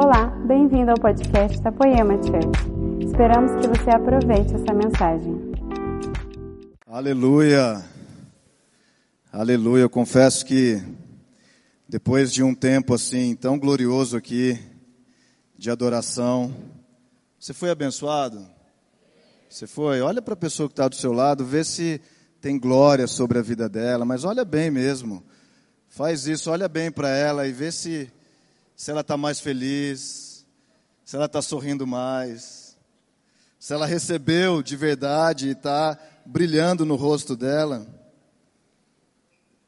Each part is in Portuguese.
Olá, bem-vindo ao podcast da Poema Church. Esperamos que você aproveite essa mensagem. Aleluia. Aleluia. Eu confesso que depois de um tempo assim tão glorioso aqui de adoração, você foi abençoado? Você foi? Olha para a pessoa que está do seu lado, vê se tem glória sobre a vida dela, mas olha bem mesmo. Faz isso, olha bem para ela e vê se se ela está mais feliz, se ela está sorrindo mais, se ela recebeu de verdade e está brilhando no rosto dela.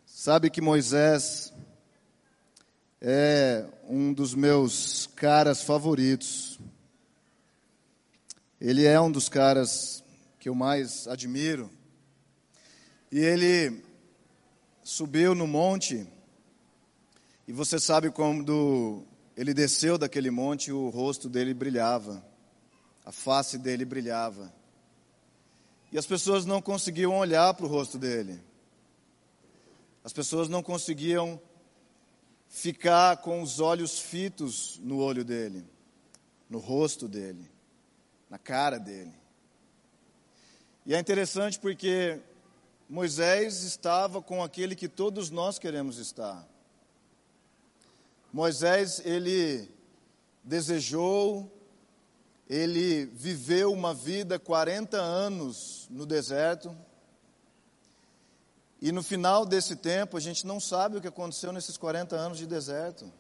Sabe que Moisés é um dos meus caras favoritos. Ele é um dos caras que eu mais admiro. E ele subiu no monte e você sabe quando ele desceu daquele monte, o rosto dele brilhava, a face dele brilhava. E as pessoas não conseguiam olhar para o rosto dele. As pessoas não conseguiam ficar com os olhos fitos no olho dele, no rosto dele, na cara dele. E é interessante porque Moisés estava com aquele que todos nós queremos estar. Moisés, ele desejou, ele viveu uma vida 40 anos no deserto. E no final desse tempo, a gente não sabe o que aconteceu nesses 40 anos de deserto.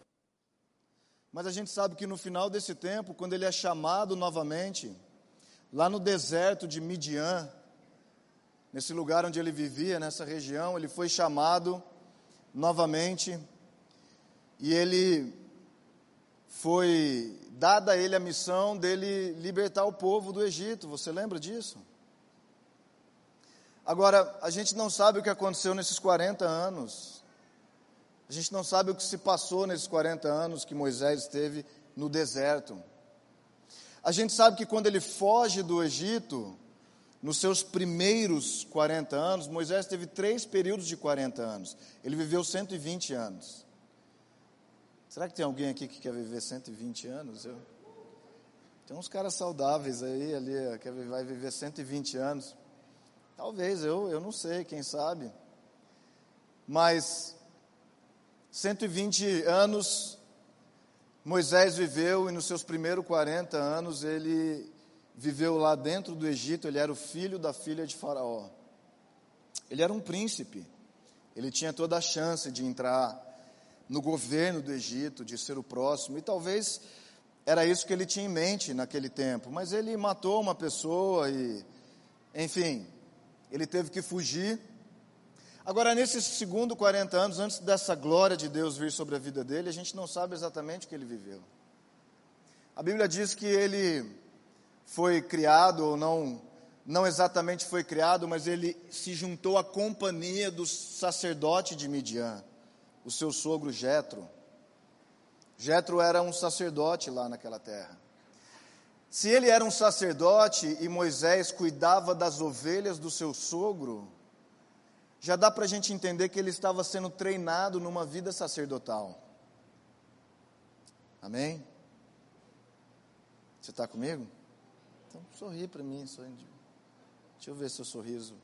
Mas a gente sabe que no final desse tempo, quando ele é chamado novamente, lá no deserto de Midian, nesse lugar onde ele vivia, nessa região, ele foi chamado novamente e ele foi dada a ele a missão dele libertar o povo do Egito. Você lembra disso? Agora, a gente não sabe o que aconteceu nesses 40 anos. A gente não sabe o que se passou nesses 40 anos que Moisés esteve no deserto. A gente sabe que quando ele foge do Egito, nos seus primeiros 40 anos, Moisés teve três períodos de 40 anos. Ele viveu 120 anos. Será que tem alguém aqui que quer viver 120 anos? Eu... Tem uns caras saudáveis aí, ali, que vai viver 120 anos. Talvez, eu, eu não sei, quem sabe. Mas 120 anos Moisés viveu e nos seus primeiros 40 anos ele viveu lá dentro do Egito, ele era o filho da filha de Faraó. Ele era um príncipe. Ele tinha toda a chance de entrar no governo do Egito, de ser o próximo, e talvez era isso que ele tinha em mente naquele tempo, mas ele matou uma pessoa e, enfim, ele teve que fugir. Agora, nesses segundo 40 anos, antes dessa glória de Deus vir sobre a vida dele, a gente não sabe exatamente o que ele viveu. A Bíblia diz que ele foi criado, ou não, não exatamente foi criado, mas ele se juntou à companhia do sacerdote de Midian o seu sogro Jetro. Jetro era um sacerdote lá naquela terra. Se ele era um sacerdote e Moisés cuidava das ovelhas do seu sogro, já dá para a gente entender que ele estava sendo treinado numa vida sacerdotal. Amém? Você está comigo? Então sorri para mim. Sorri. Deixa eu ver seu sorriso.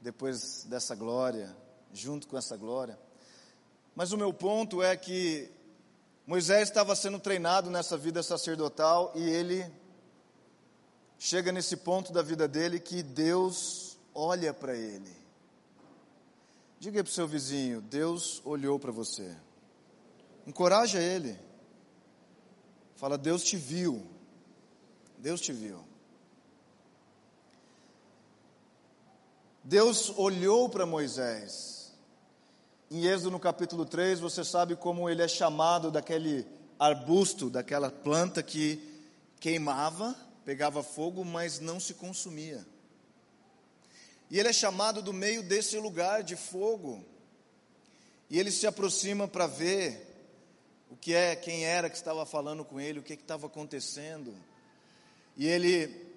Depois dessa glória, junto com essa glória. Mas o meu ponto é que Moisés estava sendo treinado nessa vida sacerdotal e ele chega nesse ponto da vida dele que Deus olha para ele. Diga para o seu vizinho: Deus olhou para você. Encoraja ele. Fala: Deus te viu. Deus te viu. Deus olhou para Moisés em Êxodo no capítulo 3, você sabe como ele é chamado daquele arbusto, daquela planta que queimava, pegava fogo, mas não se consumia. E ele é chamado do meio desse lugar de fogo. E ele se aproxima para ver o que é, quem era que estava falando com ele, o que estava acontecendo. E ele,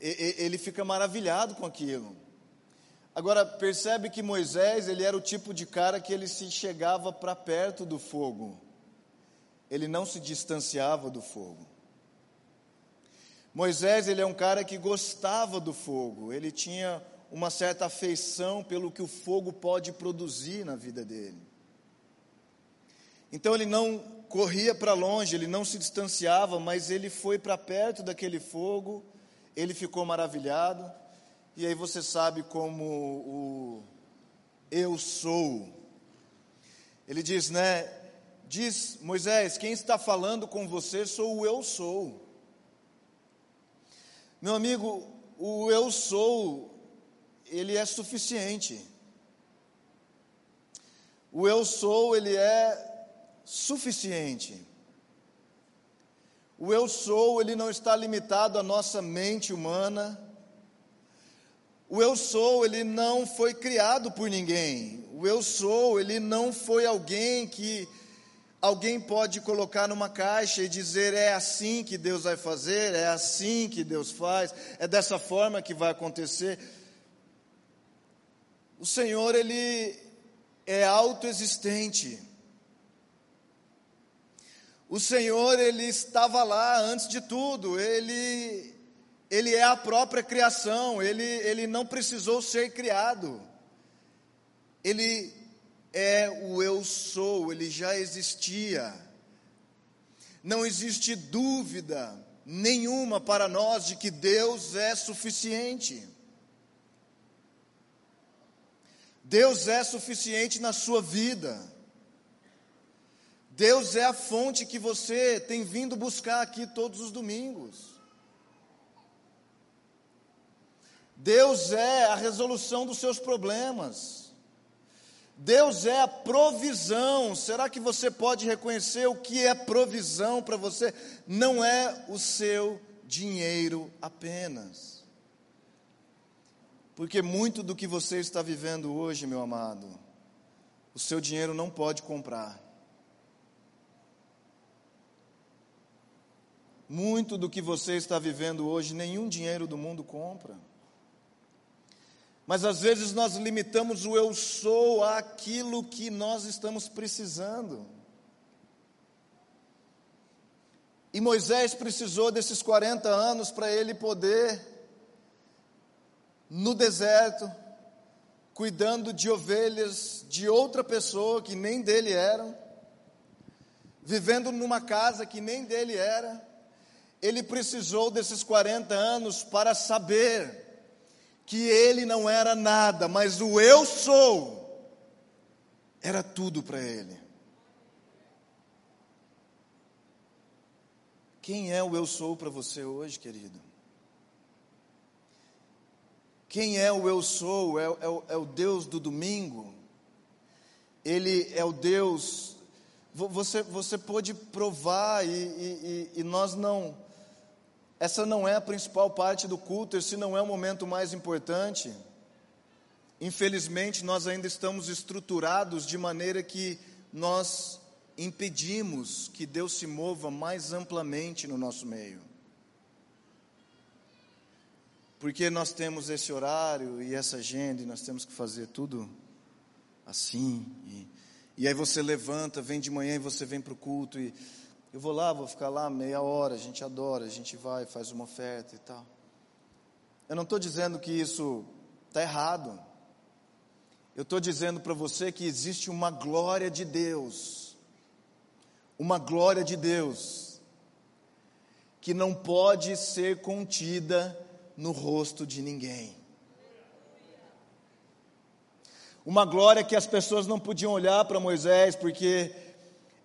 ele fica maravilhado com aquilo. Agora, percebe que Moisés, ele era o tipo de cara que ele se chegava para perto do fogo. ele não se distanciava do fogo. Moisés, ele é um cara que gostava do fogo, ele tinha uma certa afeição pelo que o fogo pode produzir na vida dele. Então ele não corria para longe, ele não se distanciava, mas ele foi para perto daquele fogo, ele ficou maravilhado, e aí você sabe como o eu sou. Ele diz, né? Diz Moisés: quem está falando com você sou o eu sou. Meu amigo, o eu sou, ele é suficiente. O eu sou, ele é suficiente. O eu sou, ele não está limitado à nossa mente humana. O eu sou, ele não foi criado por ninguém. O eu sou, ele não foi alguém que alguém pode colocar numa caixa e dizer é assim que Deus vai fazer, é assim que Deus faz, é dessa forma que vai acontecer. O Senhor, Ele é autoexistente. O Senhor, Ele estava lá antes de tudo, Ele, Ele é a própria criação, Ele, Ele não precisou ser criado. Ele é o eu sou, ele já existia. Não existe dúvida nenhuma para nós de que Deus é suficiente. Deus é suficiente na sua vida. Deus é a fonte que você tem vindo buscar aqui todos os domingos. Deus é a resolução dos seus problemas. Deus é a provisão. Será que você pode reconhecer o que é provisão para você? Não é o seu dinheiro apenas. Porque muito do que você está vivendo hoje, meu amado, o seu dinheiro não pode comprar. Muito do que você está vivendo hoje, nenhum dinheiro do mundo compra. Mas às vezes nós limitamos o eu sou àquilo que nós estamos precisando. E Moisés precisou desses 40 anos para ele poder, no deserto, cuidando de ovelhas de outra pessoa que nem dele eram, vivendo numa casa que nem dele era, ele precisou desses 40 anos para saber que ele não era nada, mas o eu sou era tudo para ele. Quem é o eu sou para você hoje, querido? Quem é o eu sou? É, é, é, o Deus do domingo? Ele é o Deus. Você, você pode provar, e, e, e nós não essa não é a principal parte do culto, esse não é o momento mais importante. Infelizmente, nós ainda estamos estruturados de maneira que nós impedimos que Deus se mova mais amplamente no nosso meio. Porque nós temos esse horário e essa agenda e nós temos que fazer tudo assim. E, e aí você levanta, vem de manhã e você vem para o culto e eu vou lá, vou ficar lá meia hora, a gente adora, a gente vai, faz uma oferta e tal. Eu não estou dizendo que isso está errado. Eu estou dizendo para você que existe uma glória de Deus, uma glória de Deus, que não pode ser contida no rosto de ninguém. Uma glória que as pessoas não podiam olhar para Moisés, porque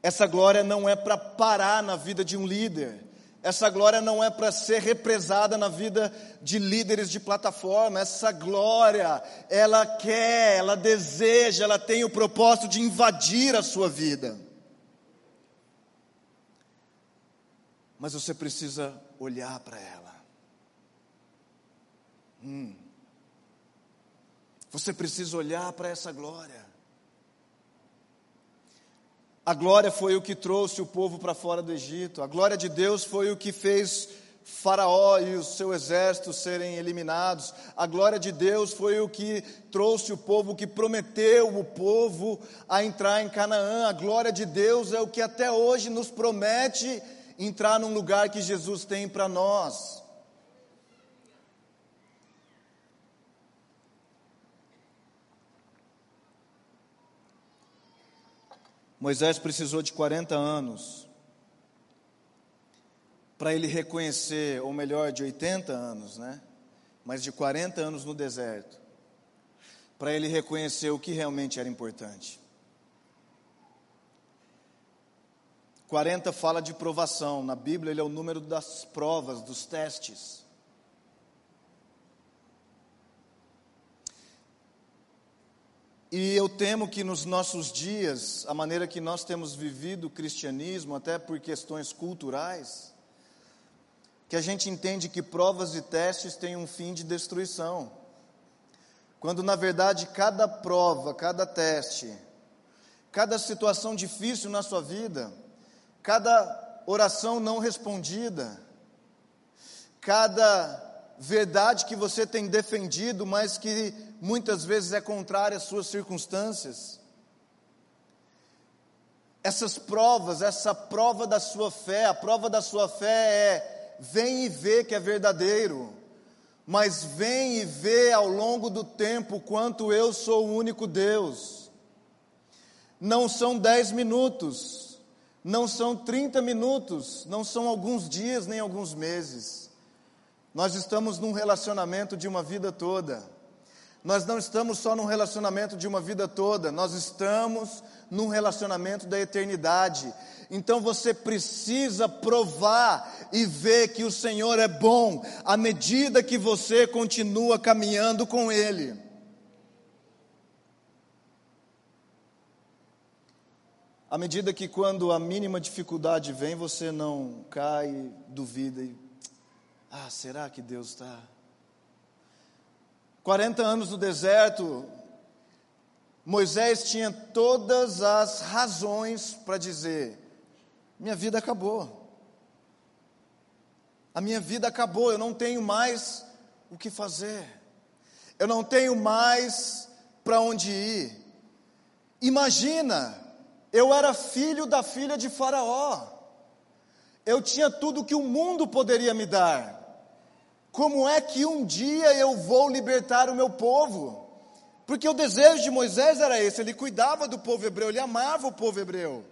essa glória não é para parar na vida de um líder. Essa glória não é para ser represada na vida de líderes de plataforma. Essa glória, ela quer, ela deseja, ela tem o propósito de invadir a sua vida. Mas você precisa olhar para ela. Hum. Você precisa olhar para essa glória. A glória foi o que trouxe o povo para fora do Egito. A glória de Deus foi o que fez Faraó e o seu exército serem eliminados. A glória de Deus foi o que trouxe o povo, que prometeu o povo a entrar em Canaã. A glória de Deus é o que até hoje nos promete entrar num lugar que Jesus tem para nós. Moisés precisou de 40 anos para ele reconhecer, ou melhor, de 80 anos, né? Mas de 40 anos no deserto, para ele reconhecer o que realmente era importante. 40 fala de provação, na Bíblia ele é o número das provas, dos testes. E eu temo que nos nossos dias, a maneira que nós temos vivido o cristianismo, até por questões culturais, que a gente entende que provas e testes têm um fim de destruição. Quando na verdade cada prova, cada teste, cada situação difícil na sua vida, cada oração não respondida, cada verdade que você tem defendido, mas que muitas vezes é contrária às suas circunstâncias. Essas provas, essa prova da sua fé, a prova da sua fé é vem e vê que é verdadeiro, mas vem e vê ao longo do tempo quanto eu sou o único Deus. Não são dez minutos, não são trinta minutos, não são alguns dias nem alguns meses nós estamos num relacionamento de uma vida toda. Nós não estamos só num relacionamento de uma vida toda, nós estamos num relacionamento da eternidade. Então você precisa provar e ver que o Senhor é bom à medida que você continua caminhando com Ele. À medida que quando a mínima dificuldade vem, você não cai, duvida e ah, será que Deus está? 40 anos no deserto, Moisés tinha todas as razões para dizer: minha vida acabou. A minha vida acabou, eu não tenho mais o que fazer. Eu não tenho mais para onde ir. Imagina, eu era filho da filha de Faraó. Eu tinha tudo que o mundo poderia me dar. Como é que um dia eu vou libertar o meu povo? Porque o desejo de Moisés era esse, ele cuidava do povo hebreu, ele amava o povo hebreu.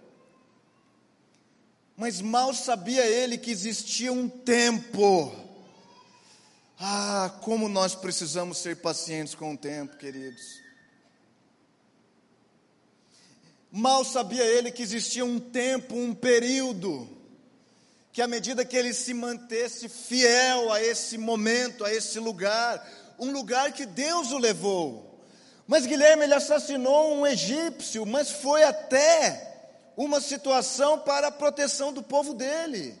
Mas mal sabia ele que existia um tempo. Ah, como nós precisamos ser pacientes com o tempo, queridos. Mal sabia ele que existia um tempo, um período que à medida que ele se mantesse fiel a esse momento, a esse lugar, um lugar que Deus o levou. Mas Guilherme ele assassinou um egípcio, mas foi até uma situação para a proteção do povo dele.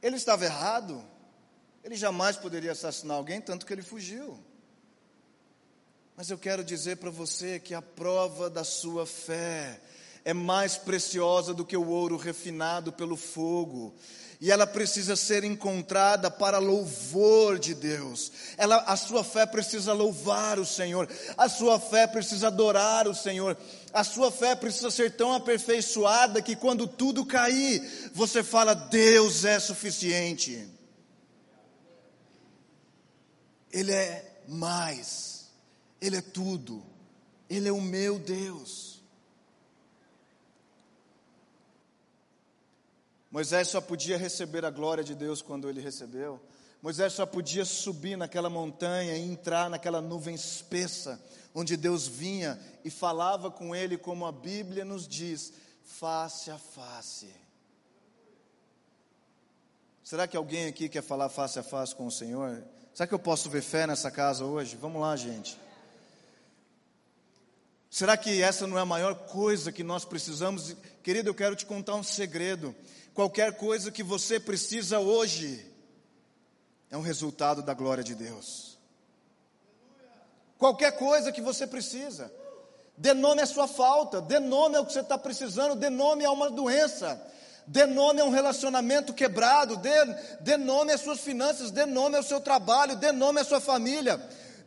Ele estava errado. Ele jamais poderia assassinar alguém, tanto que ele fugiu. Mas eu quero dizer para você que a prova da sua fé é mais preciosa do que o ouro refinado pelo fogo. E ela precisa ser encontrada para louvor de Deus. Ela, a sua fé precisa louvar o Senhor. A sua fé precisa adorar o Senhor. A sua fé precisa ser tão aperfeiçoada que quando tudo cair, você fala: Deus é suficiente. Ele é mais. Ele é tudo. Ele é o meu Deus. Moisés só podia receber a glória de Deus quando ele recebeu. Moisés só podia subir naquela montanha e entrar naquela nuvem espessa, onde Deus vinha e falava com ele, como a Bíblia nos diz, face a face. Será que alguém aqui quer falar face a face com o Senhor? Será que eu posso ver fé nessa casa hoje? Vamos lá, gente. Será que essa não é a maior coisa que nós precisamos? Querido, eu quero te contar um segredo. Qualquer coisa que você precisa hoje é um resultado da glória de Deus. Qualquer coisa que você precisa, dê nome à sua falta, dê nome ao que você está precisando, dê nome a uma doença, dê nome a um relacionamento quebrado, dê, dê nome às suas finanças, dê nome ao seu trabalho, dê nome à sua família,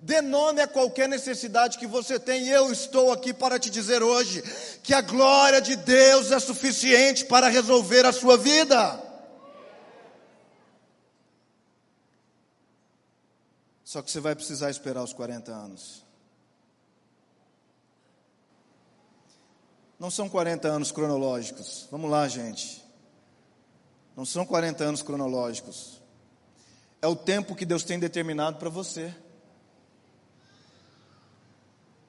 dê nome a qualquer necessidade que você tem. Eu estou aqui para te dizer hoje que a glória de Deus é suficiente para resolver a sua vida. Só que você vai precisar esperar os 40 anos. Não são 40 anos cronológicos. Vamos lá, gente. Não são 40 anos cronológicos. É o tempo que Deus tem determinado para você.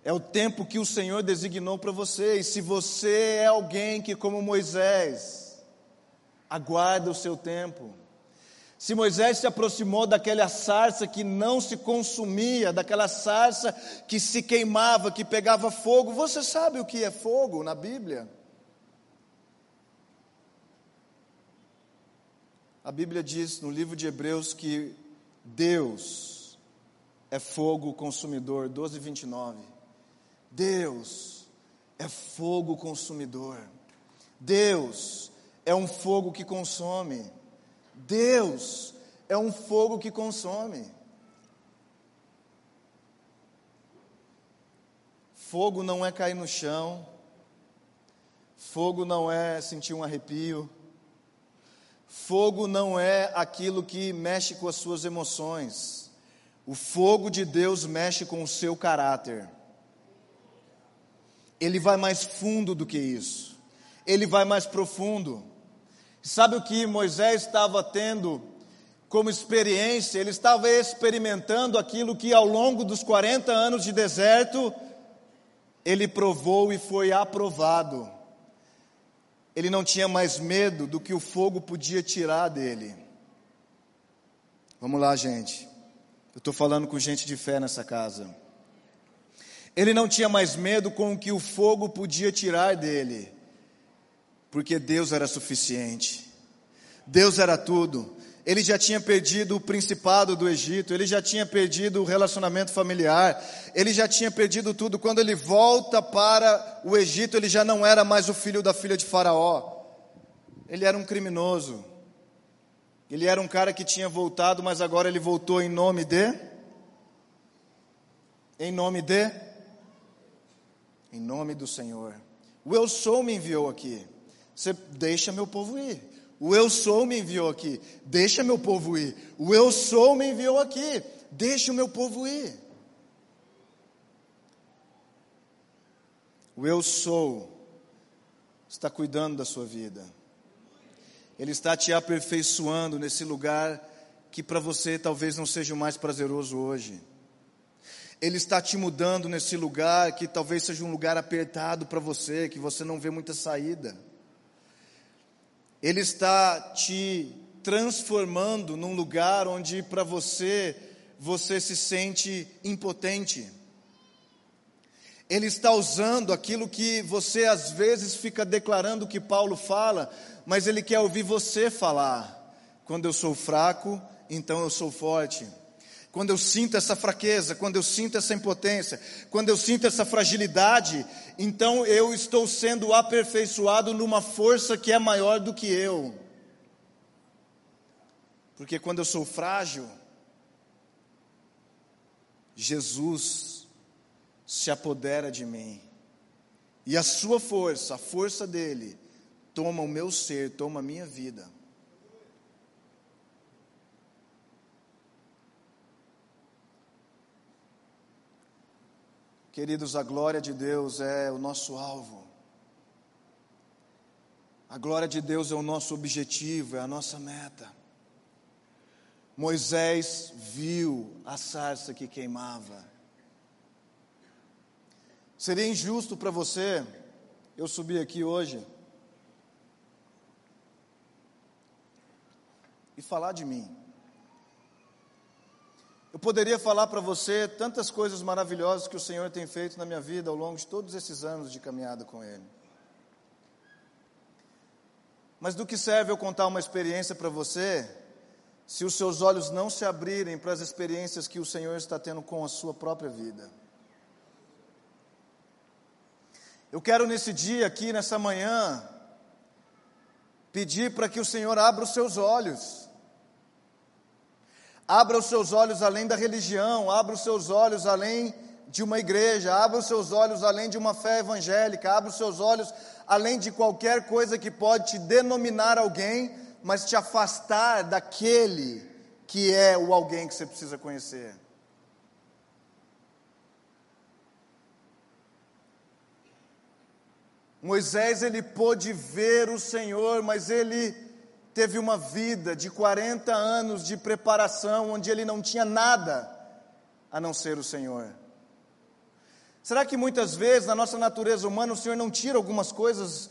É o tempo que o Senhor designou para você. E se você é alguém que, como Moisés, aguarda o seu tempo, se Moisés se aproximou daquela sarça que não se consumia, daquela sarça que se queimava, que pegava fogo, você sabe o que é fogo na Bíblia? A Bíblia diz no livro de Hebreus que Deus é fogo consumidor, 12, 29. Deus é fogo consumidor. Deus é um fogo que consome. Deus é um fogo que consome. Fogo não é cair no chão, fogo não é sentir um arrepio, fogo não é aquilo que mexe com as suas emoções. O fogo de Deus mexe com o seu caráter. Ele vai mais fundo do que isso. Ele vai mais profundo. Sabe o que Moisés estava tendo como experiência? Ele estava experimentando aquilo que ao longo dos 40 anos de deserto ele provou e foi aprovado. Ele não tinha mais medo do que o fogo podia tirar dele. Vamos lá, gente. Eu estou falando com gente de fé nessa casa. Ele não tinha mais medo com o que o fogo podia tirar dele porque Deus era suficiente. Deus era tudo. Ele já tinha perdido o principado do Egito, ele já tinha perdido o relacionamento familiar, ele já tinha perdido tudo. Quando ele volta para o Egito, ele já não era mais o filho da filha de Faraó. Ele era um criminoso. Ele era um cara que tinha voltado, mas agora ele voltou em nome de em nome de em nome do Senhor. O eu sou me enviou aqui. Você deixa meu povo ir. O eu sou me enviou aqui. Deixa meu povo ir. O eu sou me enviou aqui. Deixa o meu povo ir. O eu sou está cuidando da sua vida. Ele está te aperfeiçoando nesse lugar que para você talvez não seja o mais prazeroso hoje. Ele está te mudando nesse lugar que talvez seja um lugar apertado para você, que você não vê muita saída. Ele está te transformando num lugar onde para você você se sente impotente. Ele está usando aquilo que você às vezes fica declarando que Paulo fala, mas ele quer ouvir você falar. Quando eu sou fraco, então eu sou forte quando eu sinto essa fraqueza, quando eu sinto essa impotência, quando eu sinto essa fragilidade, então eu estou sendo aperfeiçoado numa força que é maior do que eu. Porque quando eu sou frágil, Jesus se apodera de mim. E a sua força, a força dele, toma o meu ser, toma a minha vida. Queridos, a glória de Deus é o nosso alvo. A glória de Deus é o nosso objetivo, é a nossa meta. Moisés viu a sarça que queimava. Seria injusto para você eu subir aqui hoje e falar de mim. Eu poderia falar para você tantas coisas maravilhosas que o Senhor tem feito na minha vida ao longo de todos esses anos de caminhada com Ele. Mas do que serve eu contar uma experiência para você, se os seus olhos não se abrirem para as experiências que o Senhor está tendo com a sua própria vida? Eu quero nesse dia aqui, nessa manhã, pedir para que o Senhor abra os seus olhos. Abra os seus olhos além da religião, abra os seus olhos além de uma igreja, abra os seus olhos além de uma fé evangélica, abra os seus olhos além de qualquer coisa que pode te denominar alguém, mas te afastar daquele que é o alguém que você precisa conhecer. Moisés ele pôde ver o Senhor, mas ele teve uma vida de 40 anos de preparação onde ele não tinha nada a não ser o Senhor. Será que muitas vezes na nossa natureza humana o Senhor não tira algumas coisas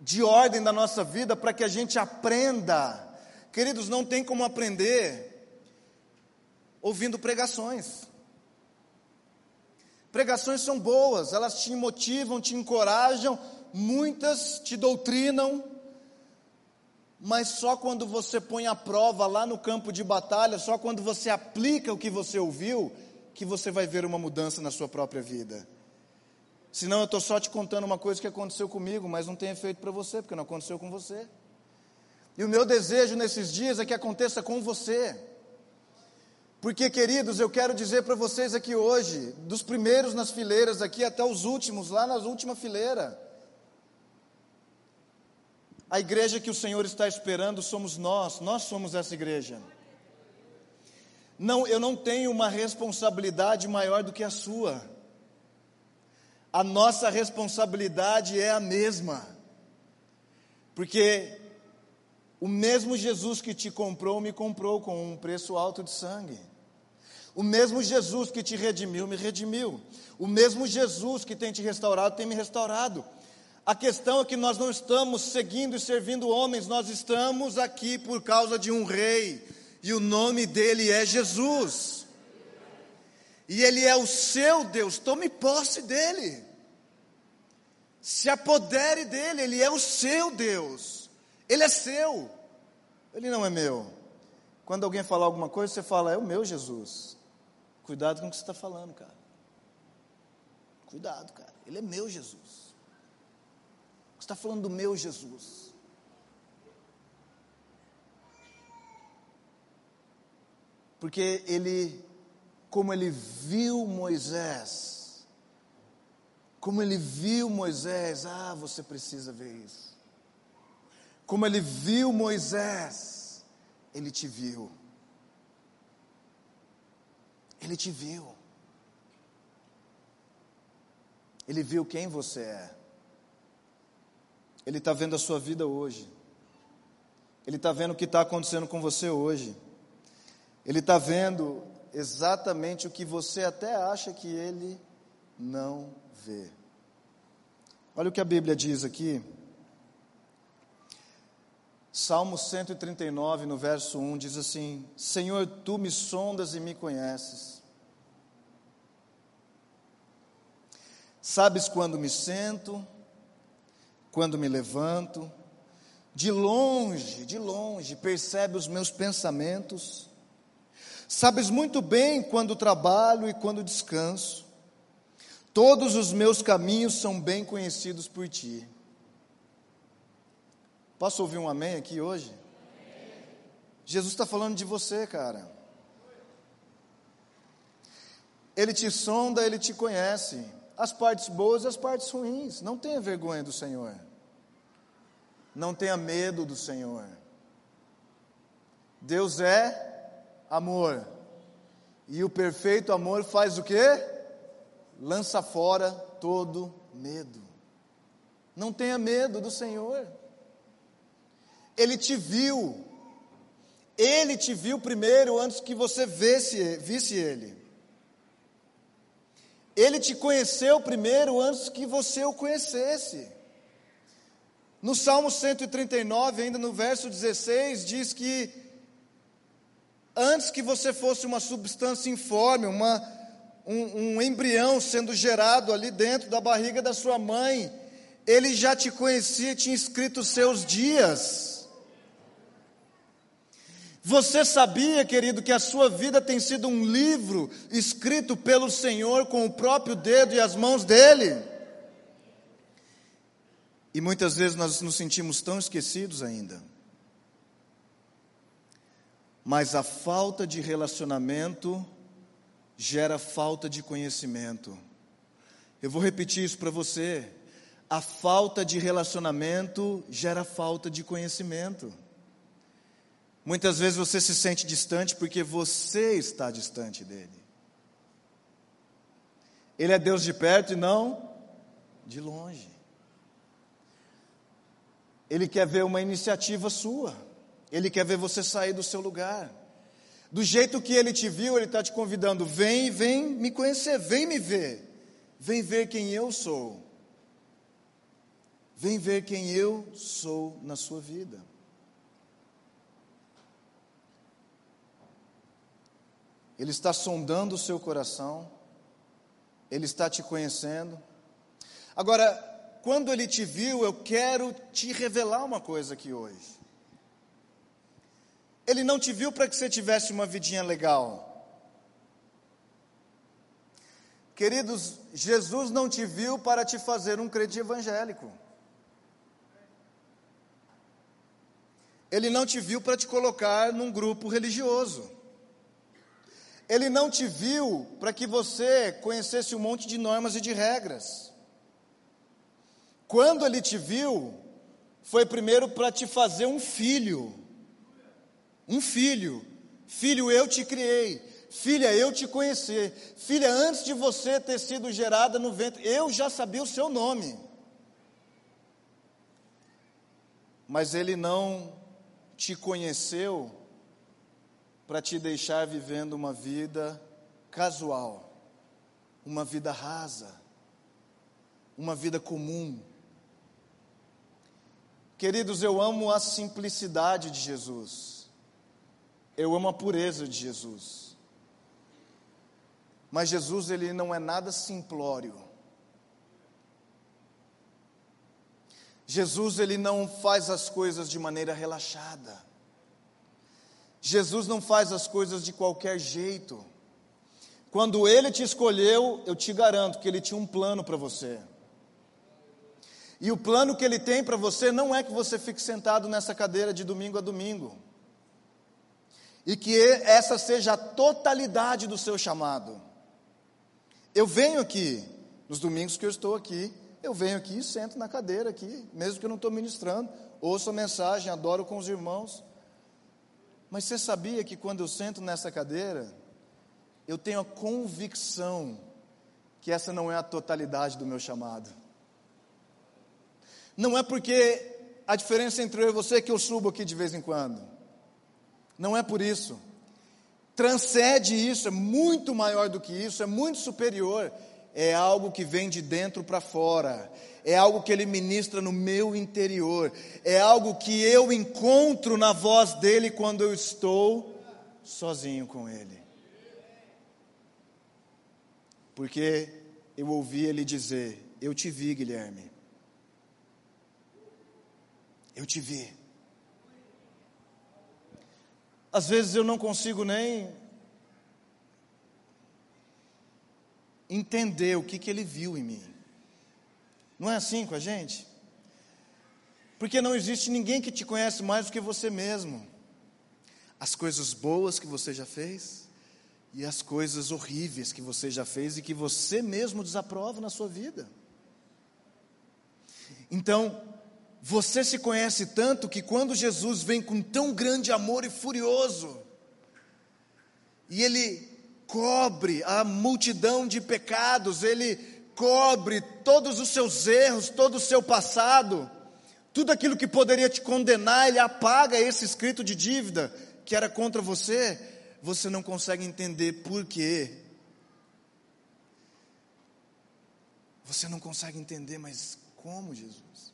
de ordem da nossa vida para que a gente aprenda? Queridos, não tem como aprender ouvindo pregações. Pregações são boas, elas te motivam, te encorajam, muitas te doutrinam, mas só quando você põe a prova lá no campo de batalha, só quando você aplica o que você ouviu, que você vai ver uma mudança na sua própria vida. Senão eu estou só te contando uma coisa que aconteceu comigo, mas não tem efeito para você, porque não aconteceu com você. E o meu desejo nesses dias é que aconteça com você. Porque, queridos, eu quero dizer para vocês aqui hoje, dos primeiros nas fileiras aqui até os últimos, lá na última fileira, a igreja que o Senhor está esperando somos nós, nós somos essa igreja. Não, eu não tenho uma responsabilidade maior do que a sua. A nossa responsabilidade é a mesma. Porque o mesmo Jesus que te comprou, me comprou com um preço alto de sangue. O mesmo Jesus que te redimiu, me redimiu. O mesmo Jesus que tem te restaurado, tem me restaurado. A questão é que nós não estamos seguindo e servindo homens, nós estamos aqui por causa de um rei, e o nome dele é Jesus. E ele é o seu Deus, tome posse dele. Se apodere dele, ele é o seu Deus. Ele é seu. Ele não é meu. Quando alguém falar alguma coisa, você fala, é o meu Jesus. Cuidado com o que você está falando, cara. Cuidado, cara. Ele é meu Jesus está falando do meu Jesus. Porque ele, como ele viu Moisés, como ele viu Moisés, ah, você precisa ver isso. Como ele viu Moisés, ele te viu. Ele te viu. Ele viu quem você é. Ele está vendo a sua vida hoje. Ele está vendo o que está acontecendo com você hoje. Ele está vendo exatamente o que você até acha que ele não vê. Olha o que a Bíblia diz aqui. Salmo 139, no verso 1, diz assim: Senhor, tu me sondas e me conheces. Sabes quando me sento quando me levanto, de longe, de longe, percebe os meus pensamentos. Sabes muito bem quando trabalho e quando descanso. Todos os meus caminhos são bem conhecidos por ti. Posso ouvir um amém aqui hoje? Jesus está falando de você, cara. Ele te sonda, ele te conhece as partes boas e as partes ruins. Não tenha vergonha do Senhor. Não tenha medo do Senhor. Deus é amor. E o perfeito amor faz o quê? Lança fora todo medo. Não tenha medo do Senhor. Ele te viu. Ele te viu primeiro antes que você visse, visse ele. Ele te conheceu primeiro antes que você o conhecesse. No Salmo 139, ainda no verso 16, diz que antes que você fosse uma substância informe, uma, um, um embrião sendo gerado ali dentro da barriga da sua mãe, ele já te conhecia, tinha escrito seus dias. Você sabia, querido, que a sua vida tem sido um livro escrito pelo Senhor com o próprio dedo e as mãos dele? E muitas vezes nós nos sentimos tão esquecidos ainda. Mas a falta de relacionamento gera falta de conhecimento. Eu vou repetir isso para você. A falta de relacionamento gera falta de conhecimento. Muitas vezes você se sente distante porque você está distante dele. Ele é Deus de perto e não de longe. Ele quer ver uma iniciativa sua. Ele quer ver você sair do seu lugar. Do jeito que ele te viu, ele está te convidando: vem, vem me conhecer, vem me ver. Vem ver quem eu sou. Vem ver quem eu sou na sua vida. Ele está sondando o seu coração, ele está te conhecendo. Agora, quando ele te viu, eu quero te revelar uma coisa aqui hoje. Ele não te viu para que você tivesse uma vidinha legal. Queridos, Jesus não te viu para te fazer um crente evangélico. Ele não te viu para te colocar num grupo religioso. Ele não te viu para que você conhecesse um monte de normas e de regras. Quando ele te viu, foi primeiro para te fazer um filho. Um filho. Filho, eu te criei. Filha, eu te conheci. Filha, antes de você ter sido gerada no ventre, eu já sabia o seu nome. Mas ele não te conheceu para te deixar vivendo uma vida casual, uma vida rasa, uma vida comum. Queridos, eu amo a simplicidade de Jesus. Eu amo a pureza de Jesus. Mas Jesus, ele não é nada simplório. Jesus, ele não faz as coisas de maneira relaxada. Jesus não faz as coisas de qualquer jeito. Quando ele te escolheu, eu te garanto que ele tinha um plano para você. E o plano que ele tem para você não é que você fique sentado nessa cadeira de domingo a domingo e que essa seja a totalidade do seu chamado. Eu venho aqui, nos domingos que eu estou aqui, eu venho aqui e sento na cadeira aqui, mesmo que eu não estou ministrando, ouço a mensagem, adoro com os irmãos. Mas você sabia que quando eu sento nessa cadeira, eu tenho a convicção que essa não é a totalidade do meu chamado. Não é porque a diferença entre eu e você é que eu subo aqui de vez em quando. Não é por isso. Transcende isso, é muito maior do que isso, é muito superior. É algo que vem de dentro para fora, é algo que ele ministra no meu interior, é algo que eu encontro na voz dele quando eu estou sozinho com ele. Porque eu ouvi ele dizer: Eu te vi, Guilherme. Eu te vi. Às vezes eu não consigo nem entender o que, que ele viu em mim. Não é assim com a gente? Porque não existe ninguém que te conhece mais do que você mesmo. As coisas boas que você já fez e as coisas horríveis que você já fez e que você mesmo desaprova na sua vida. Então, você se conhece tanto que quando Jesus vem com tão grande amor e furioso, e ele cobre a multidão de pecados, ele cobre todos os seus erros, todo o seu passado, tudo aquilo que poderia te condenar, ele apaga esse escrito de dívida que era contra você, você não consegue entender por quê. Você não consegue entender, mas como, Jesus?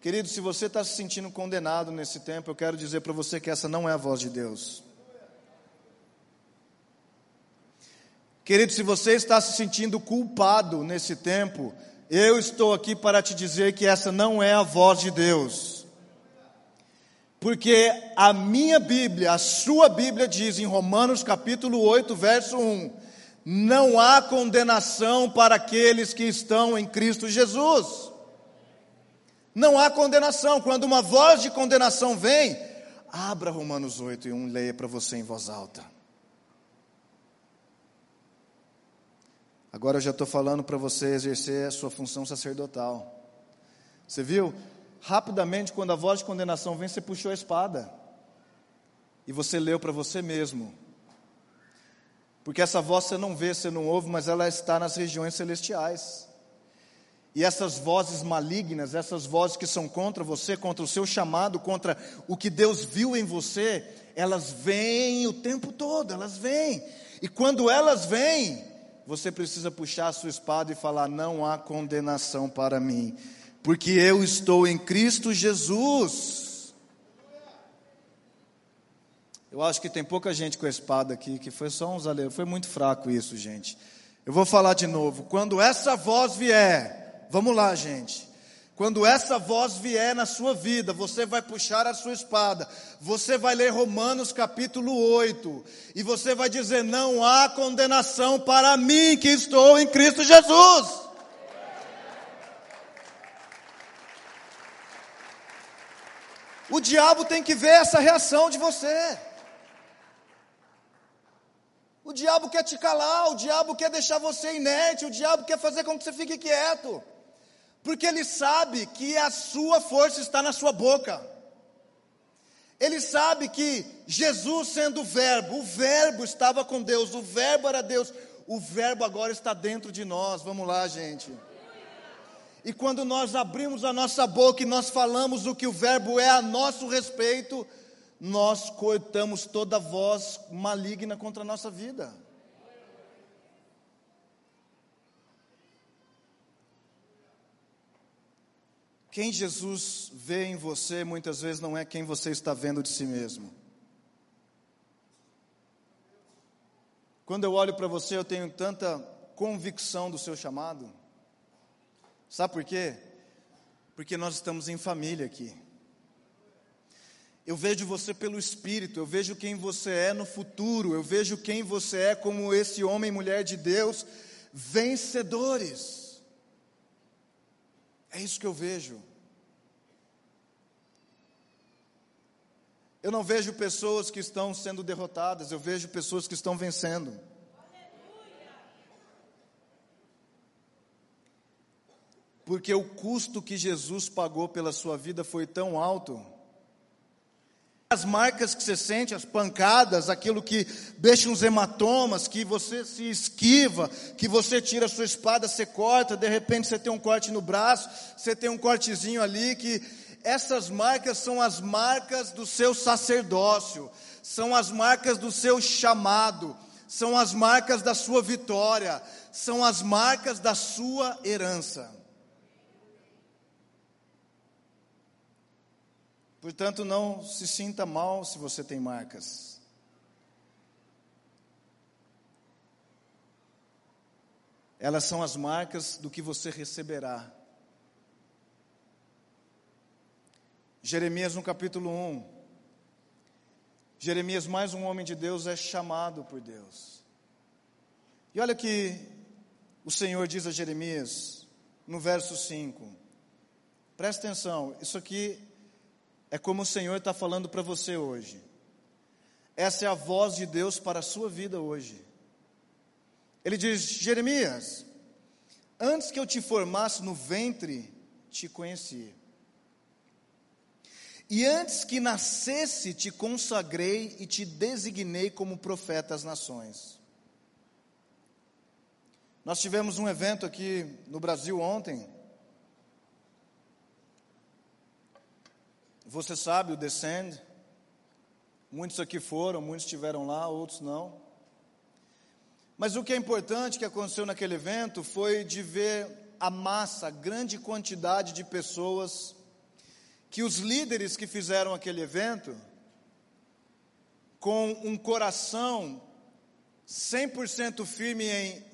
Querido, se você está se sentindo condenado nesse tempo, eu quero dizer para você que essa não é a voz de Deus. Querido, se você está se sentindo culpado nesse tempo, eu estou aqui para te dizer que essa não é a voz de Deus. Porque a minha Bíblia, a sua Bíblia diz em Romanos capítulo 8, verso 1: não há condenação para aqueles que estão em Cristo Jesus. Não há condenação. Quando uma voz de condenação vem, abra Romanos 8 e 1 leia para você em voz alta. Agora eu já estou falando para você exercer a sua função sacerdotal. Você viu? Rapidamente, quando a voz de condenação vem, você puxou a espada. E você leu para você mesmo. Porque essa voz você não vê, você não ouve, mas ela está nas regiões celestiais. E essas vozes malignas, essas vozes que são contra você, contra o seu chamado, contra o que Deus viu em você, elas vêm o tempo todo, elas vêm. E quando elas vêm, você precisa puxar a sua espada e falar: não há condenação para mim, porque eu estou em Cristo Jesus. Eu acho que tem pouca gente com a espada aqui, que foi só uns aleiros, foi muito fraco isso, gente. Eu vou falar de novo: quando essa voz vier, Vamos lá, gente. Quando essa voz vier na sua vida, você vai puxar a sua espada, você vai ler Romanos capítulo 8, e você vai dizer: Não há condenação para mim que estou em Cristo Jesus. O diabo tem que ver essa reação de você. O diabo quer te calar, o diabo quer deixar você inerte, o diabo quer fazer com que você fique quieto porque ele sabe que a sua força está na sua boca. Ele sabe que Jesus, sendo o Verbo, o Verbo estava com Deus, o Verbo era Deus, o Verbo agora está dentro de nós. Vamos lá, gente. E quando nós abrimos a nossa boca e nós falamos o que o Verbo é a nosso respeito, nós cortamos toda voz maligna contra a nossa vida. Quem Jesus vê em você muitas vezes não é quem você está vendo de si mesmo. Quando eu olho para você, eu tenho tanta convicção do seu chamado. Sabe por quê? Porque nós estamos em família aqui. Eu vejo você pelo Espírito, eu vejo quem você é no futuro, eu vejo quem você é como esse homem e mulher de Deus, vencedores. É isso que eu vejo. Eu não vejo pessoas que estão sendo derrotadas, eu vejo pessoas que estão vencendo. Porque o custo que Jesus pagou pela sua vida foi tão alto as marcas que você sente, as pancadas, aquilo que deixa uns hematomas, que você se esquiva, que você tira a sua espada, você corta, de repente você tem um corte no braço, você tem um cortezinho ali, que essas marcas são as marcas do seu sacerdócio, são as marcas do seu chamado, são as marcas da sua vitória, são as marcas da sua herança. Portanto, não se sinta mal se você tem marcas. Elas são as marcas do que você receberá. Jeremias no capítulo 1. Jeremias, mais um homem de Deus, é chamado por Deus. E olha que o Senhor diz a Jeremias, no verso 5. Presta atenção, isso aqui é como o Senhor está falando para você hoje. Essa é a voz de Deus para a sua vida hoje. Ele diz: Jeremias, antes que eu te formasse no ventre, te conheci. E antes que nascesse, te consagrei e te designei como profeta às nações. Nós tivemos um evento aqui no Brasil ontem, Você sabe o Descend. Muitos aqui foram, muitos estiveram lá, outros não. Mas o que é importante que aconteceu naquele evento foi de ver a massa, a grande quantidade de pessoas que os líderes que fizeram aquele evento, com um coração 100% firme em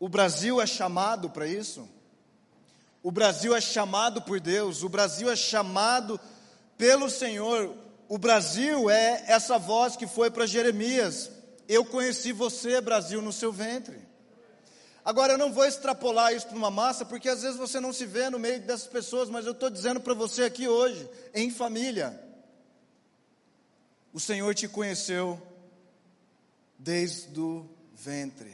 o Brasil é chamado para isso. O Brasil é chamado por Deus, o Brasil é chamado pelo Senhor. O Brasil é essa voz que foi para Jeremias: Eu conheci você, Brasil, no seu ventre. Agora, eu não vou extrapolar isso para uma massa, porque às vezes você não se vê no meio dessas pessoas, mas eu estou dizendo para você aqui hoje, em família. O Senhor te conheceu desde o ventre.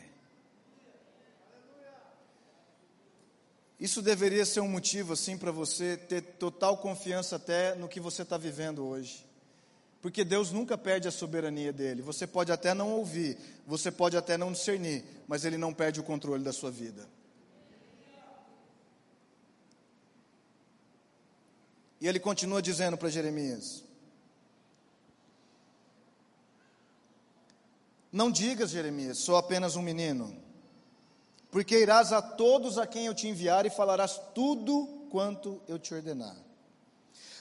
Isso deveria ser um motivo, assim, para você ter total confiança até no que você está vivendo hoje. Porque Deus nunca perde a soberania dele. Você pode até não ouvir, você pode até não discernir, mas ele não perde o controle da sua vida. E ele continua dizendo para Jeremias: Não digas, Jeremias, sou apenas um menino, porque irás a todos a quem eu te enviar e falarás tudo quanto eu te ordenar.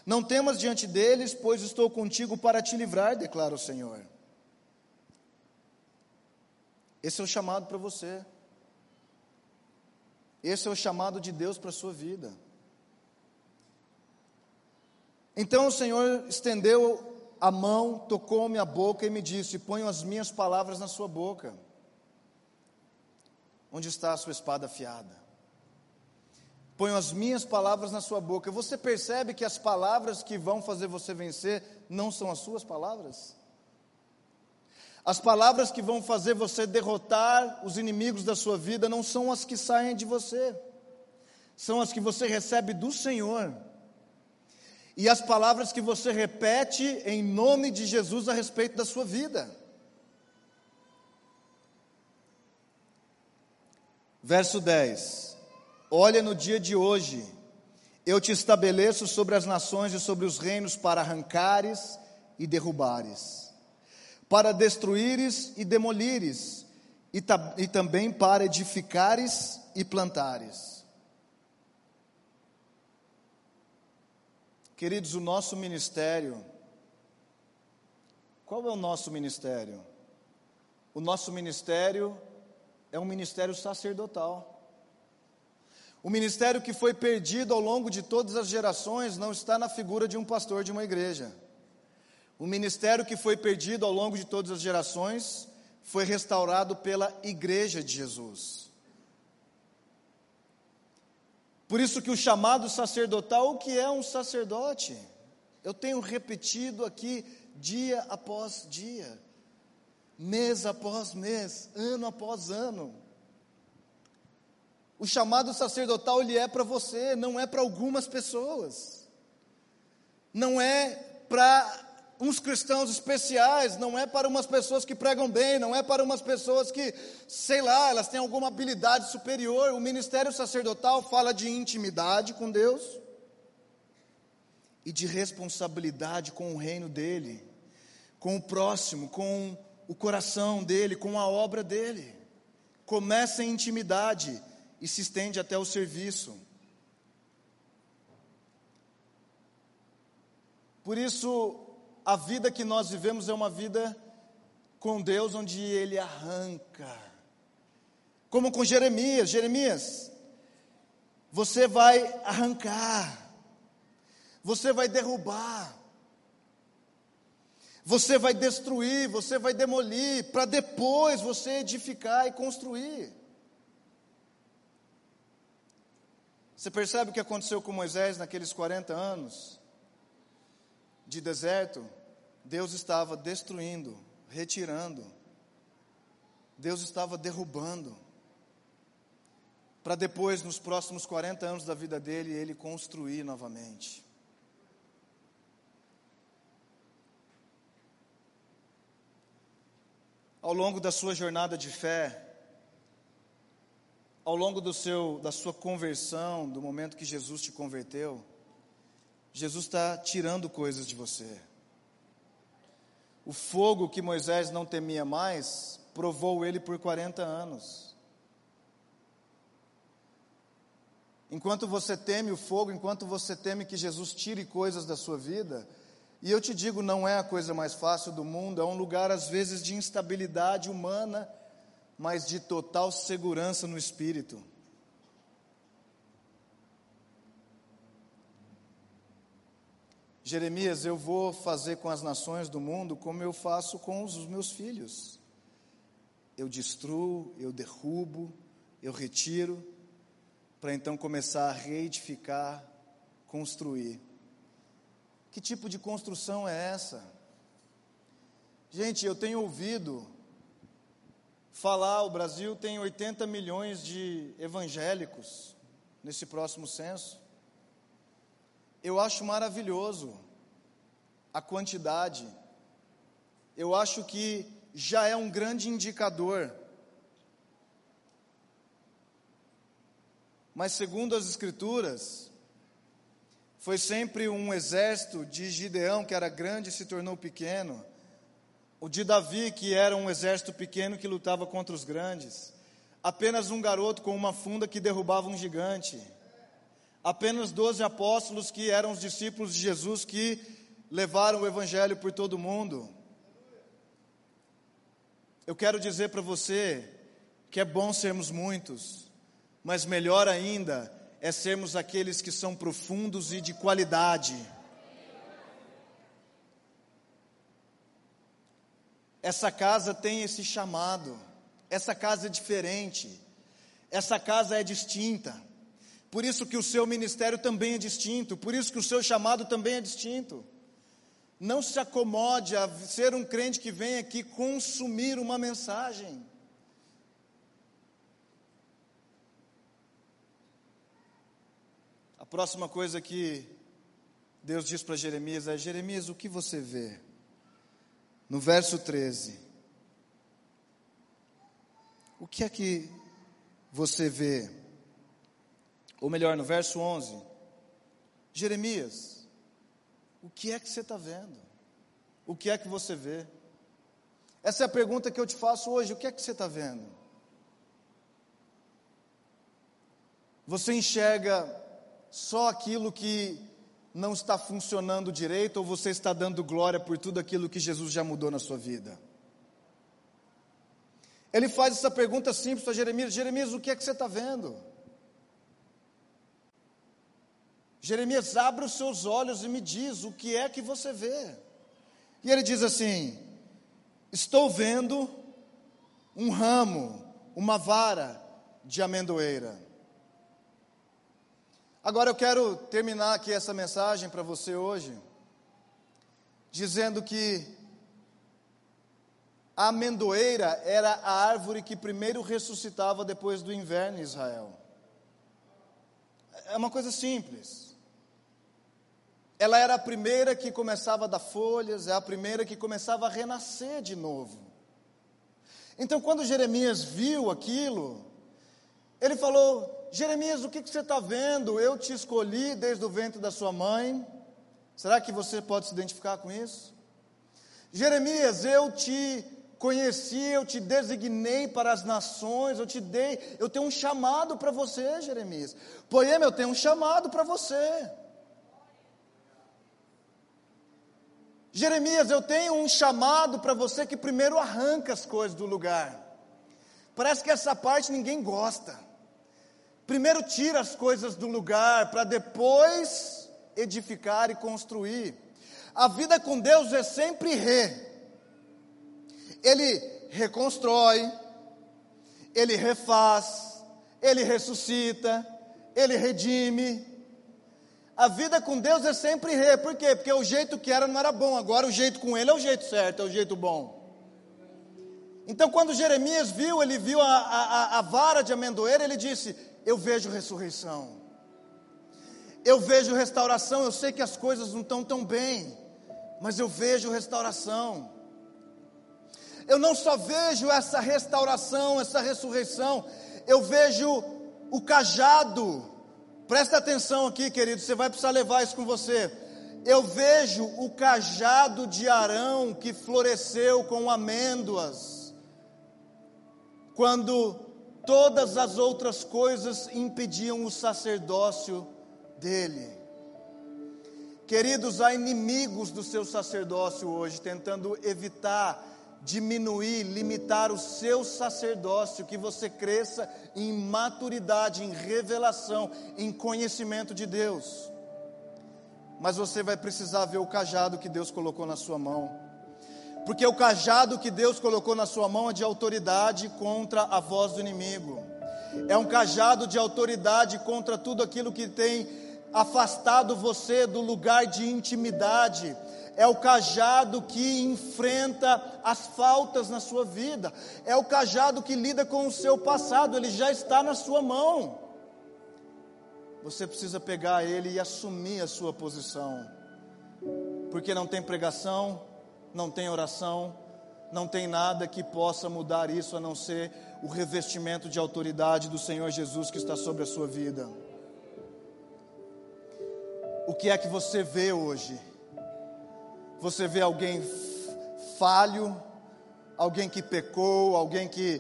Não temas diante deles, pois estou contigo para te livrar, declara o Senhor. Esse é o chamado para você. Esse é o chamado de Deus para a sua vida. Então o Senhor estendeu a mão, tocou-me a boca e me disse: Ponho as minhas palavras na sua boca. Onde está a sua espada afiada? ponho as minhas palavras na sua boca. Você percebe que as palavras que vão fazer você vencer não são as suas palavras? As palavras que vão fazer você derrotar os inimigos da sua vida não são as que saem de você, são as que você recebe do Senhor. E as palavras que você repete em nome de Jesus a respeito da sua vida. Verso 10. Olha no dia de hoje, eu te estabeleço sobre as nações e sobre os reinos para arrancares e derrubares, para destruíres e demolires, e, e também para edificares e plantares. Queridos, o nosso ministério, qual é o nosso ministério? O nosso ministério é um ministério sacerdotal. O ministério que foi perdido ao longo de todas as gerações não está na figura de um pastor de uma igreja. O ministério que foi perdido ao longo de todas as gerações foi restaurado pela igreja de Jesus. Por isso que o chamado sacerdotal, o que é um sacerdote? Eu tenho repetido aqui dia após dia, mês após mês, ano após ano. O chamado sacerdotal ele é para você, não é para algumas pessoas. Não é para uns cristãos especiais, não é para umas pessoas que pregam bem, não é para umas pessoas que, sei lá, elas têm alguma habilidade superior. O ministério sacerdotal fala de intimidade com Deus e de responsabilidade com o reino dele, com o próximo, com o coração dele, com a obra dele. Começa em intimidade e se estende até o serviço. Por isso, a vida que nós vivemos é uma vida com Deus onde Ele arranca. Como com Jeremias: Jeremias, você vai arrancar, você vai derrubar, você vai destruir, você vai demolir, para depois você edificar e construir. Você percebe o que aconteceu com Moisés naqueles 40 anos de deserto? Deus estava destruindo, retirando, Deus estava derrubando, para depois, nos próximos 40 anos da vida dele, ele construir novamente. Ao longo da sua jornada de fé, ao longo do seu, da sua conversão, do momento que Jesus te converteu, Jesus está tirando coisas de você. O fogo que Moisés não temia mais, provou ele por 40 anos. Enquanto você teme o fogo, enquanto você teme que Jesus tire coisas da sua vida, e eu te digo, não é a coisa mais fácil do mundo, é um lugar às vezes de instabilidade humana mas de total segurança no espírito. Jeremias, eu vou fazer com as nações do mundo como eu faço com os meus filhos. Eu destruo, eu derrubo, eu retiro, para então começar a reedificar, construir. Que tipo de construção é essa? Gente, eu tenho ouvido falar, o Brasil tem 80 milhões de evangélicos nesse próximo censo. Eu acho maravilhoso a quantidade. Eu acho que já é um grande indicador. Mas segundo as escrituras, foi sempre um exército de Gideão que era grande e se tornou pequeno o de Davi, que era um exército pequeno que lutava contra os grandes. Apenas um garoto com uma funda que derrubava um gigante. Apenas doze apóstolos que eram os discípulos de Jesus que levaram o evangelho por todo o mundo. Eu quero dizer para você que é bom sermos muitos, mas melhor ainda é sermos aqueles que são profundos e de qualidade. Essa casa tem esse chamado, essa casa é diferente, essa casa é distinta. Por isso que o seu ministério também é distinto, por isso que o seu chamado também é distinto. Não se acomode a ser um crente que vem aqui consumir uma mensagem. Próxima coisa que Deus diz para Jeremias é: Jeremias, o que você vê? no verso 13. O que é que você vê? Ou melhor, no verso 11. Jeremias, o que é que você está vendo? O que é que você vê? Essa é a pergunta que eu te faço hoje: o que é que você está vendo? Você enxerga só aquilo que não está funcionando direito ou você está dando glória por tudo aquilo que Jesus já mudou na sua vida? Ele faz essa pergunta simples para Jeremias: Jeremias, o que é que você está vendo? Jeremias, abre os seus olhos e me diz o que é que você vê. E ele diz assim: Estou vendo um ramo, uma vara de amendoeira. Agora eu quero terminar aqui essa mensagem para você hoje, dizendo que a amendoeira era a árvore que primeiro ressuscitava depois do inverno em Israel. É uma coisa simples. Ela era a primeira que começava a dar folhas, é a primeira que começava a renascer de novo. Então, quando Jeremias viu aquilo, ele falou: Jeremias, o que, você está vendo? Eu te escolhi desde o ventre da sua mãe. Será que você pode se identificar com isso? Jeremias, eu te conheci, eu te designei para as nações, eu te dei, eu tenho um chamado para você, Jeremias. Poema, eu tenho um chamado para você. Jeremias, eu tenho um chamado para você que primeiro arranca as coisas do lugar. Parece que essa parte ninguém gosta. Primeiro tira as coisas do lugar para depois edificar e construir. A vida com Deus é sempre re. Ele reconstrói, ele refaz, ele ressuscita, ele redime. A vida com Deus é sempre re. Por quê? Porque o jeito que era não era bom, agora o jeito com ele é o jeito certo, é o jeito bom. Então, quando Jeremias viu, ele viu a, a, a vara de amendoeira, ele disse: eu vejo ressurreição. Eu vejo restauração. Eu sei que as coisas não estão tão bem, mas eu vejo restauração. Eu não só vejo essa restauração, essa ressurreição, eu vejo o cajado. Presta atenção aqui, querido, você vai precisar levar isso com você. Eu vejo o cajado de Arão que floresceu com amêndoas. Quando todas as outras coisas impediam o sacerdócio dele. Queridos, há inimigos do seu sacerdócio hoje, tentando evitar, diminuir, limitar o seu sacerdócio, que você cresça em maturidade, em revelação, em conhecimento de Deus. Mas você vai precisar ver o cajado que Deus colocou na sua mão porque o cajado que Deus colocou na sua mão é de autoridade contra a voz do inimigo. É um cajado de autoridade contra tudo aquilo que tem afastado você do lugar de intimidade. É o cajado que enfrenta as faltas na sua vida. É o cajado que lida com o seu passado. Ele já está na sua mão. Você precisa pegar ele e assumir a sua posição. Porque não tem pregação, não tem oração, não tem nada que possa mudar isso a não ser o revestimento de autoridade do Senhor Jesus que está sobre a sua vida. O que é que você vê hoje? Você vê alguém falho, alguém que pecou, alguém que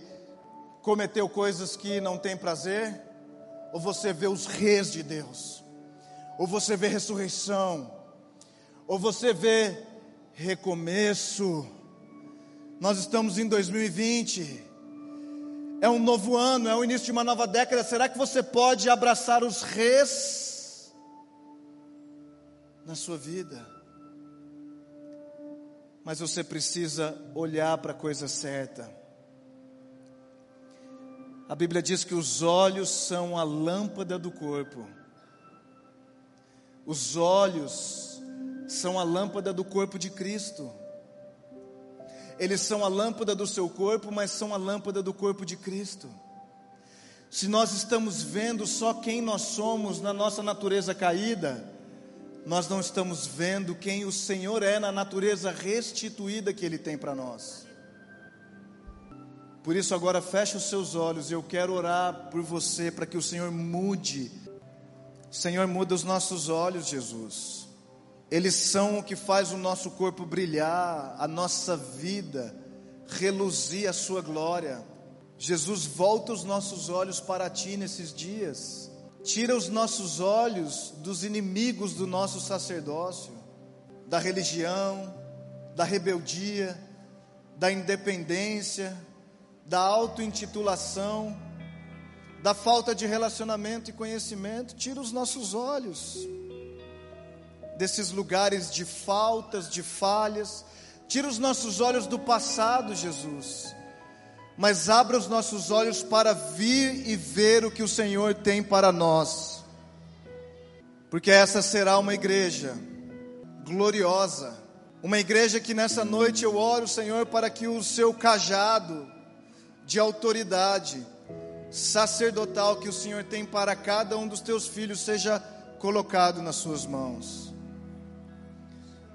cometeu coisas que não tem prazer? Ou você vê os reis de Deus? Ou você vê ressurreição? Ou você vê recomeço? Nós estamos em 2020. É um novo ano, é o início de uma nova década. Será que você pode abraçar os reis na sua vida? Mas você precisa olhar para a coisa certa. A Bíblia diz que os olhos são a lâmpada do corpo. Os olhos são a lâmpada do corpo de Cristo. Eles são a lâmpada do seu corpo, mas são a lâmpada do corpo de Cristo. Se nós estamos vendo só quem nós somos na nossa natureza caída, nós não estamos vendo quem o Senhor é na natureza restituída que Ele tem para nós. Por isso, agora feche os seus olhos e eu quero orar por você para que o Senhor mude. Senhor, muda os nossos olhos, Jesus. Eles são o que faz o nosso corpo brilhar, a nossa vida reluzir a sua glória. Jesus, volta os nossos olhos para ti nesses dias. Tira os nossos olhos dos inimigos do nosso sacerdócio, da religião, da rebeldia, da independência, da auto-intitulação, da falta de relacionamento e conhecimento. Tira os nossos olhos desses lugares de faltas, de falhas. Tira os nossos olhos do passado, Jesus. Mas abra os nossos olhos para vir e ver o que o Senhor tem para nós. Porque essa será uma igreja gloriosa. Uma igreja que nessa noite eu oro, Senhor, para que o seu cajado de autoridade sacerdotal que o Senhor tem para cada um dos teus filhos seja colocado nas suas mãos.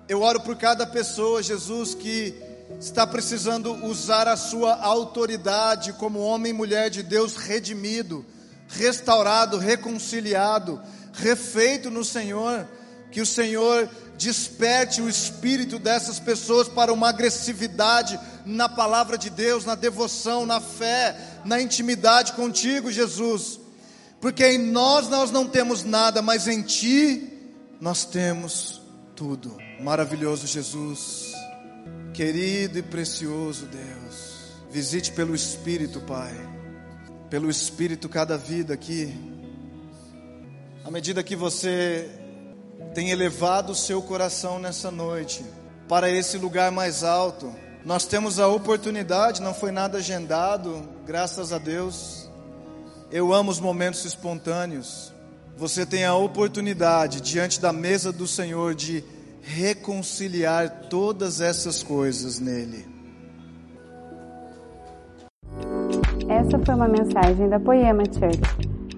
Eu oro por cada pessoa, Jesus, que está precisando usar a sua autoridade como homem e mulher de Deus redimido, restaurado, reconciliado, refeito no Senhor. Que o Senhor desperte o espírito dessas pessoas para uma agressividade na palavra de Deus, na devoção, na fé, na intimidade contigo, Jesus. Porque em nós nós não temos nada, mas em ti nós temos tudo. Maravilhoso Jesus, querido e precioso Deus, visite pelo Espírito, Pai, pelo Espírito cada vida aqui. À medida que você tem elevado o seu coração nessa noite para esse lugar mais alto, nós temos a oportunidade, não foi nada agendado, graças a Deus. Eu amo os momentos espontâneos. Você tem a oportunidade diante da mesa do Senhor de reconciliar todas essas coisas nele. Essa foi uma mensagem da Poema Church.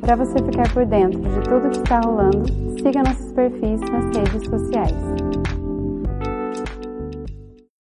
Para você ficar por dentro de tudo que está rolando, siga nossos perfis nas redes sociais.